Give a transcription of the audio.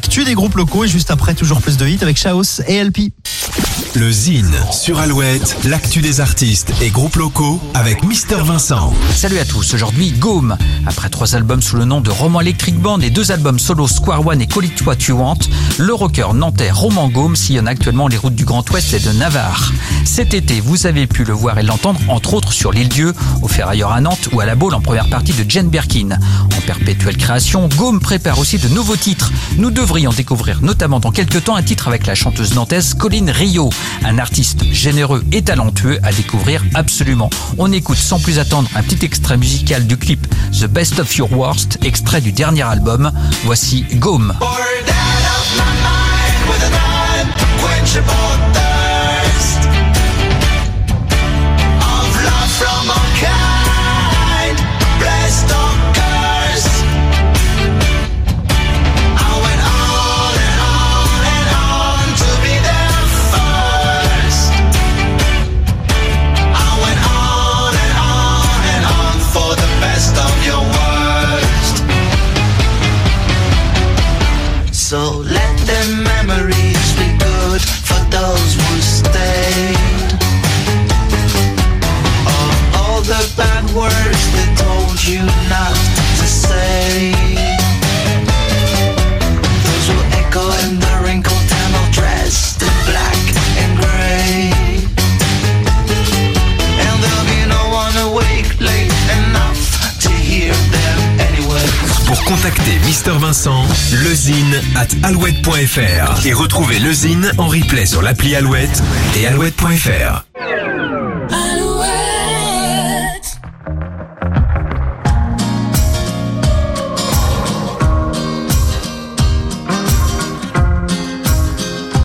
l'actu des groupes locaux et juste après toujours plus de hits avec Chaos et LP. Le Zine sur Alouette, l'actu des artistes et groupes locaux avec Mister Vincent. Salut à tous, aujourd'hui Gaume. Après trois albums sous le nom de Roman Electric Band et deux albums solo Square One et Call It What You Want, le rocker nantais Roman Gaume sillonne actuellement les routes du Grand Ouest et de Navarre. Cet été, vous avez pu le voir et l'entendre entre autres sur l'île Dieu, au Ferrailleur à Nantes ou à la Baule en première partie de Jane Birkin. En perpétuelle création, Gaume prépare aussi de nouveaux titres. Nous devrions découvrir notamment dans quelques temps un titre avec la chanteuse nantaise Colline Rio un artiste généreux et talentueux à découvrir absolument. On écoute sans plus attendre un petit extrait musical du clip The Best of Your Worst, extrait du dernier album. Voici Gaume. So let the memories be good for those who stayed. Of all the bad words they told you not Pour contacter Mister Vincent, lezine at alouette.fr et retrouver lezine en replay sur l'appli Alouette et alouette.fr.